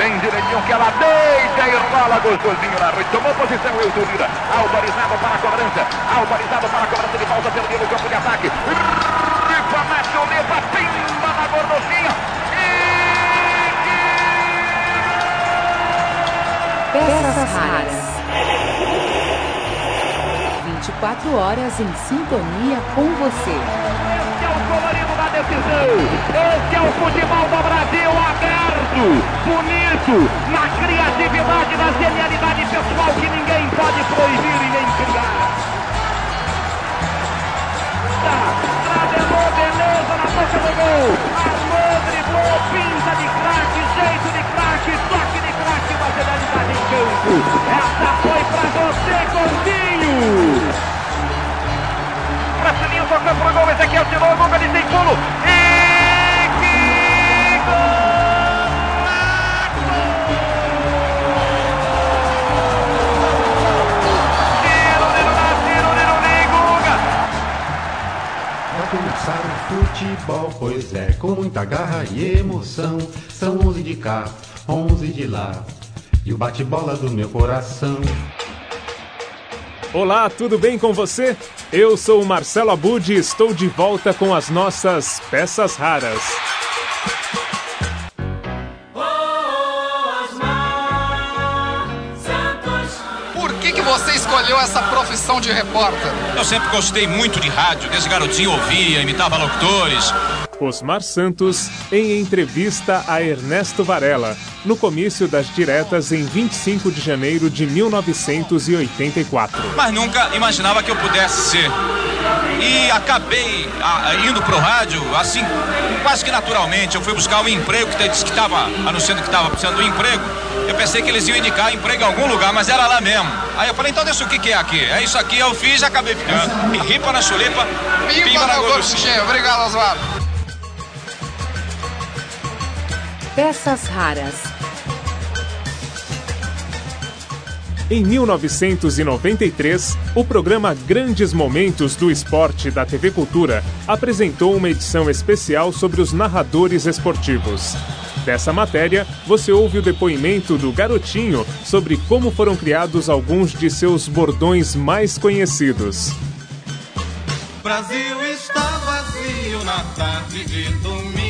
bem direitinho, que ela deita e rola gostosinho na rede. Tomou posição, Wilton Lira. Autorizado para a cobrança. Autorizado para a cobrança de falta, perdeu no campo de ataque. Rifa, mete o Lipa, pimba na gordocinha. Peças raras. 24 horas em sintonia com você. Decisão. Esse é o futebol do Brasil aberto, bonito, na criatividade, na genialidade pessoal que ninguém pode pois é, com muita garra e emoção. São 11 de cá, 11 de lá, e o bate-bola do meu coração. Olá, tudo bem com você? Eu sou o Marcelo Abud e estou de volta com as nossas peças raras. Por que, que você escolheu essa profissão de repórter? Eu sempre gostei muito de rádio, desde garotinho ouvia, imitava locutores. Osmar Santos em entrevista a Ernesto Varela, no comício das diretas em 25 de janeiro de 1984. Mas nunca imaginava que eu pudesse ser. E acabei ah, indo pro rádio, assim, quase que naturalmente. Eu fui buscar um emprego que disse que estava anunciando que estava precisando de um emprego. Eu pensei que eles iam indicar emprego em algum lugar, mas era lá mesmo. Aí eu falei, então deixa o que, que é aqui. É isso aqui, eu fiz e acabei ficando. E ripa na chulipa, Pimba, na gorduchinha. Obrigado, Oswaldo. Peças raras. Em 1993, o programa Grandes Momentos do Esporte da TV Cultura apresentou uma edição especial sobre os narradores esportivos. Dessa matéria, você ouve o depoimento do Garotinho sobre como foram criados alguns de seus bordões mais conhecidos. Brasil está vazio na tarde de domingo.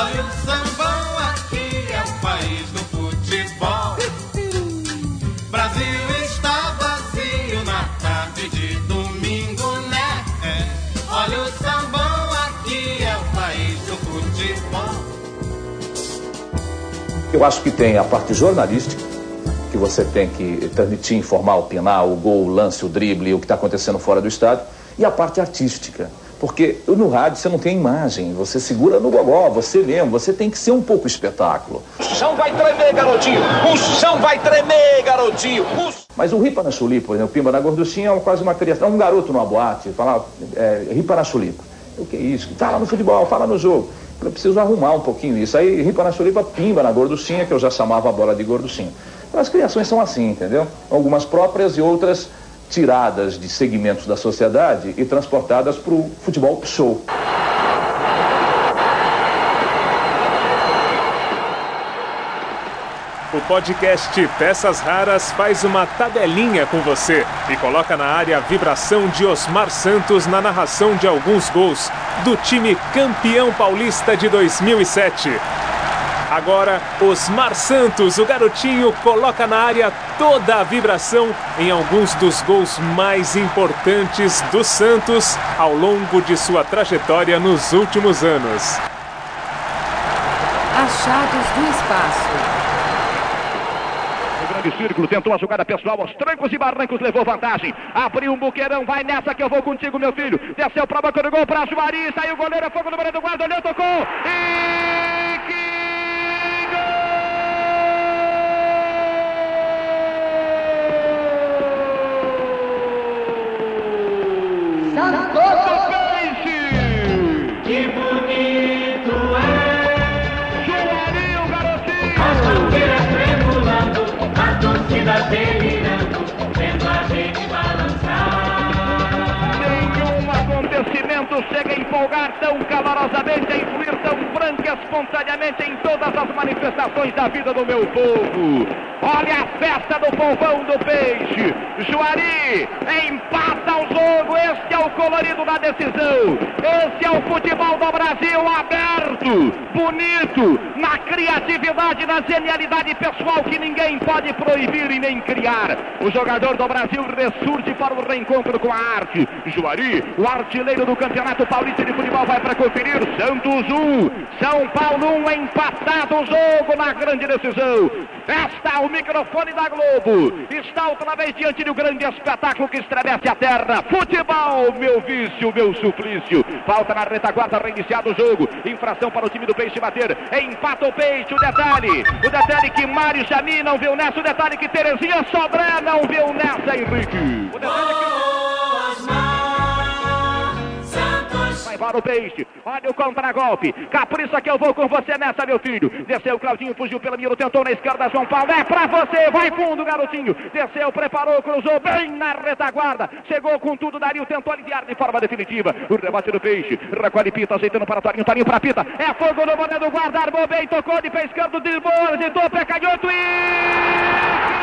Olha o sambão aqui, é o país do futebol. Brasil está vazio na tarde de domingo, né? É. Olha o sambão aqui, é o país do futebol. Eu acho que tem a parte jornalística, que você tem que transmitir, informar, opinar, o gol, o lance, o drible, o que está acontecendo fora do estádio, e a parte artística. Porque no rádio você não tem imagem, você segura no gogó, você mesmo, você tem que ser um pouco espetáculo. O chão vai tremer, garotinho. O chão vai tremer, garotinho. O Mas o ripa na chulipa, né, o pimba na gorduchinha é quase uma criança. É um garoto numa boate, fala, é, ripa na chulipa. O que é isso? Fala no futebol, fala no jogo. Eu preciso arrumar um pouquinho isso. Aí ripa na chulipa, pimba na gorduchinha, que eu já chamava a bola de gorduchinha. Então, as criações são assim, entendeu? Algumas próprias e outras tiradas de segmentos da sociedade e transportadas para o futebol show. O podcast Peças Raras faz uma tabelinha com você e coloca na área a vibração de Osmar Santos na narração de alguns gols do time campeão paulista de 2007. Agora, Osmar Santos, o garotinho, coloca na área toda a vibração em alguns dos gols mais importantes do Santos ao longo de sua trajetória nos últimos anos. Achados do espaço. O grande círculo tentou a jogada pessoal aos trancos e barrancos, levou vantagem. Abriu um buqueirão, vai nessa que eu vou contigo, meu filho. Desceu pra boca do gol pra Juari, saiu o goleiro, é fogo no meio do guarda, olhou, tocou. E a gente balançar. Nenhum acontecimento chega a empolgar tão dolorosamente a influir tão franca e espontaneamente em todas as manifestações da vida do meu povo. Olha a festa do povão do peixe. Juari empata o jogo. Este é o colorido da decisão. Esse é o futebol do Brasil aberto, bonito, na criatividade, na genialidade pessoal que ninguém pode proibir e nem criar. O jogador do Brasil ressurge para o reencontro com a arte. Juari, o artilheiro do Campeonato Paulista de Futebol, vai para conferir. Santos 1, São Paulo 1, empatado o jogo na grande decisão. Está o microfone da Globo. Está outra vez diante do grande espetáculo que estremece a terra. Futebol, meu vício, meu suplício. Falta na retaguarda, reiniciado o jogo. Infração para o time do Peixe bater. Empata o Peixe, o detalhe. O detalhe que Mário Jami não viu nessa. O detalhe que Terezinha Sobré não viu nessa, Henrique. O detalhe que... Vai para o peixe. Olha o contra-golpe. Capriça que eu vou com você nessa, meu filho. Desceu Claudinho, fugiu pela mira, tentou na esquerda, João Paulo. É pra você. Vai fundo, garotinho. Desceu, preparou, cruzou bem na retaguarda. Chegou com tudo, Dario tentou aliviar de forma definitiva. O rebate do peixe. Recolhe Pita, ajeitando para Torinho. Torinho para Pita. É fogo no boné do guarda. Armou bem, tocou de pé esquerdo, driblou, agitou, pé canhoto e...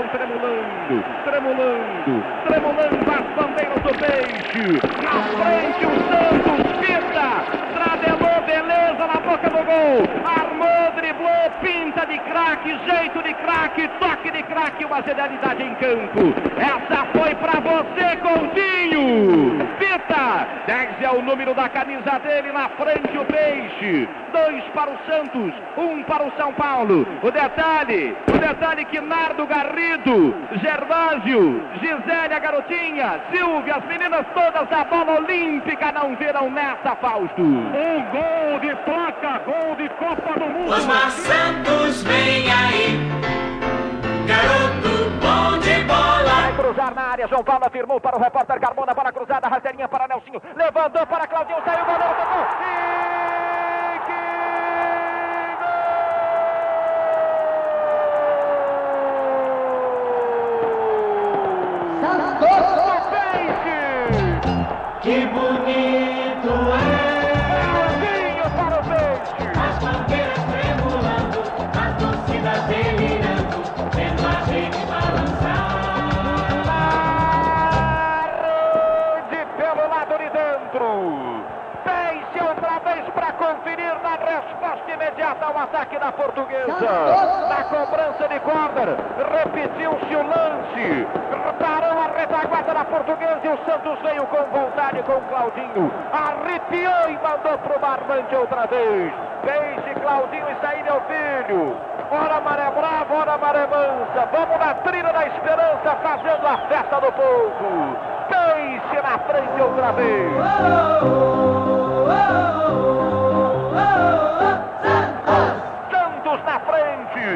Estão tremulando, tremulando, tremulando as bandeiras do peixe. Na frente o Santos. Pita. Tradelou beleza na boca do gol. Armou, driblou, pinta de craque, jeito de craque, toque de craque, uma genialidade em campo. Essa foi pra você, Coutinho. Pita. 10 é o número da camisa dele, na frente o Peixe. Dois para o Santos, um para o São Paulo. O detalhe, o detalhe que Nardo Garrido, Gervásio, Gisele, a garotinha, Silvia, as meninas todas da bola olímpica não viram nessa, Fausto. Um gol de placa, gol de Copa do Mundo. Osmar Santos área, João Paulo afirmou para o repórter Carmona, para a cruzada, rasteirinha para Nelsinho, levantou para Claudinho, saiu o goleiro, tocou. E que gol! Peixe! Que bonito resposta imediata ao ataque da portuguesa. Na cobrança de corner, repetiu-se o lance. Parou a retaguarda da portuguesa e o Santos veio com vontade com o Claudinho. Arrepiou e mandou pro barbante outra vez. Peixe, Claudinho, isso aí, meu filho. Ora maré brava, ora maré mansa. Vamos na trilha da esperança, fazendo a festa do povo. Peixe na frente outra vez. Santos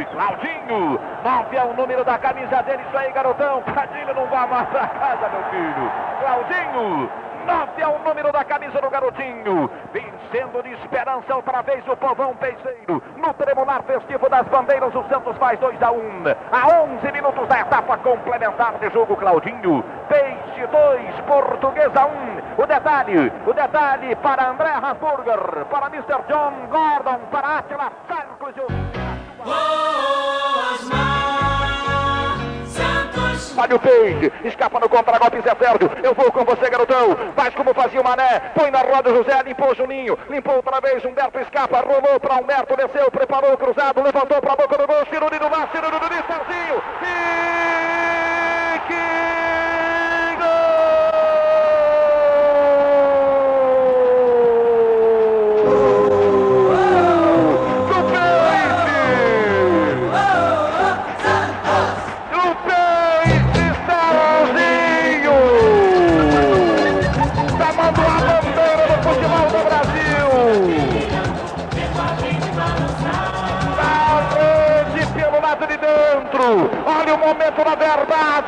Claudinho. Nove é o número da camisa dele. Isso aí, garotão. Cadinho não vai mais pra casa, meu filho. Claudinho. Nove é o número da camisa do garotinho. Vencendo de esperança outra vez o povão peixeiro. No tremular festivo das bandeiras, o Santos faz 2 a 1. Um. A 11 minutos da etapa complementar de jogo, Claudinho. Peixe 2, Portuguesa 1. Um. O detalhe, o detalhe para André Hamburger, para Mr. John Gordon, para Atila Sarcos e o... Osmar Santos Olha o Peixe, escapa no contra-golpe Zé Sérgio. Eu vou com você, garotão. Faz como fazia o Mané. Põe na roda José, limpou Juninho. Limpou outra vez, Humberto escapa, rolou para Humberto, desceu, preparou o cruzado, levantou para a boca do gol. Ciruri do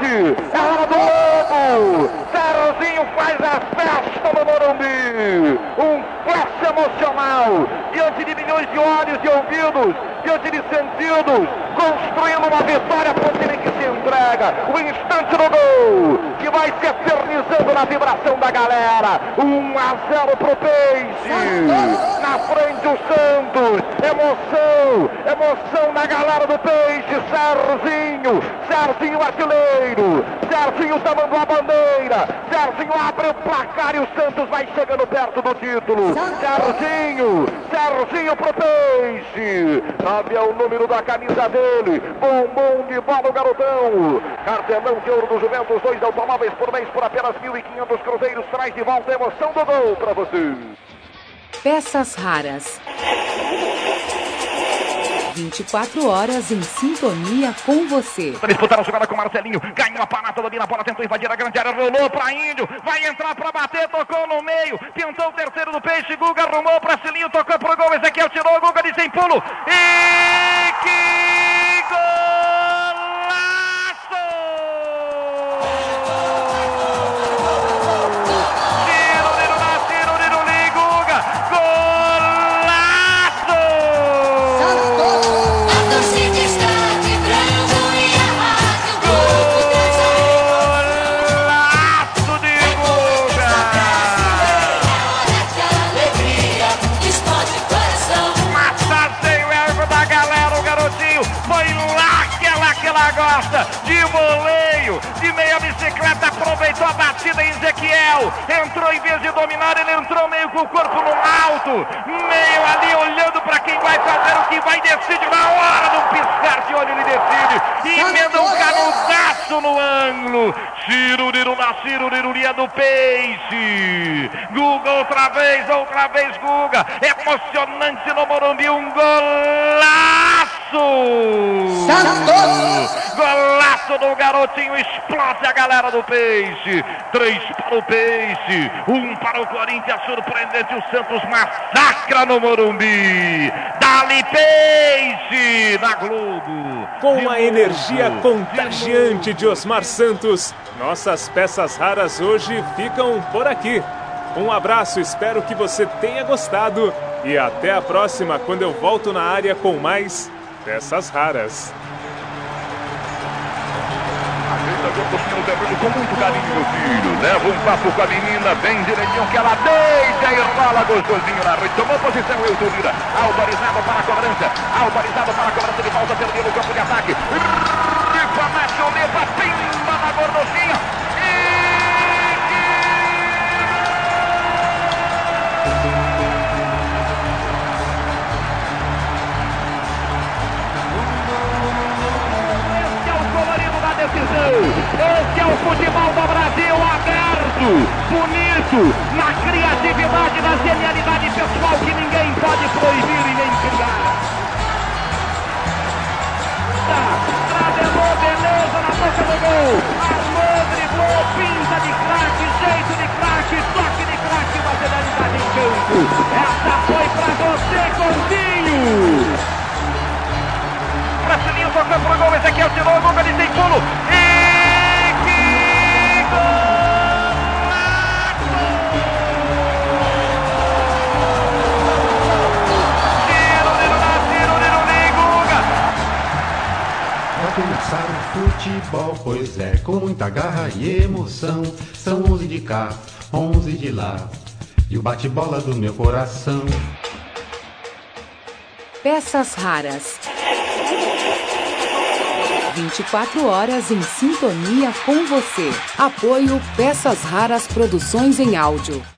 verdade. É hora do lobo. Serginho faz a festa no Morumbi. Um flash emocional diante de milhões de olhos e ouvidos, diante de sentidos, construindo uma vitória para o time entrega. O instante do gol que vai se eternizando na vibração da galera. 1 a 0 pro Peixe. Na frente o Santos. Emoção, emoção na galera do Peixe. Serginho, Serginho artilheiro. Serginho tomando a bandeira. Serginho abre o placar e o Santos vai chegando perto do título. Serginho, Serginho pro Peixe. Nove é o número da camisa dele. Bombom de bola o garotão. Cartelão de ouro do Juventus, dois automóveis por mês por apenas 1.500 cruzeiros. Traz de volta a emoção do gol para você. Peças raras. 24 horas em sintonia com você. Disputaram a jogada com Marcelinho. Ganhou a parada, domina a bola, tentou invadir a grande área, rolou para Índio. Vai entrar para bater, tocou no meio. Pintou o terceiro do peixe. Guga arrumou para Cilinho, tocou pro gol. Ezequiel tirou, Guga de sem pulo. E gosta, de voleio, de meia bicicleta, aproveitou a batida em Ezequiel, entrou em vez de dominar, ele entrou meio com o corpo no alto, meio ali olhando para quem vai fazer o que vai, decide na hora do piscar de olho, ele decide, e emenda um canudaço no ângulo, Ciruriru na do Peixe, Guga outra vez, outra vez Guga, emocionante no Morumbi, um golaço! Golaço do garotinho, explode a galera do Peixe. Três para o Peixe, um para o Corinthians, surpreendente. O Santos massacra no Morumbi. Dali Peixe na Globo. Com De a novo, energia de contagiante de Osmar Santos, nossas peças raras hoje ficam por aqui. Um abraço, espero que você tenha gostado e até a próxima quando eu volto na área com mais peças raras. Ajeita no terreno com muito carinho, meu filho. Leva um papo com a menina, bem direitinho que ela deita e rola gostosinho na rede. Tomou posição, Wilton Lira. Autorizado para a cobrança. Autorizado para a cobrança de falta, perdeu no campo de ataque. Bonito, na criatividade, na genialidade pessoal que ninguém pode proibir e nem criar. Travelou beleza na boca do gol. Armou, driblou, pinta de craque, jeito de craque, toque de craque, materialidade em campo. Essa foi pra você, Coutinho. Marcelinho tocou pro gol, Ezequiel tirou, Guga de sem pulo. Pois é, com muita garra e emoção. São 11 de cá, 11 de lá, e o bate-bola do meu coração. Peças raras. 24 horas em sintonia com você. Apoio Peças Raras Produções em Áudio.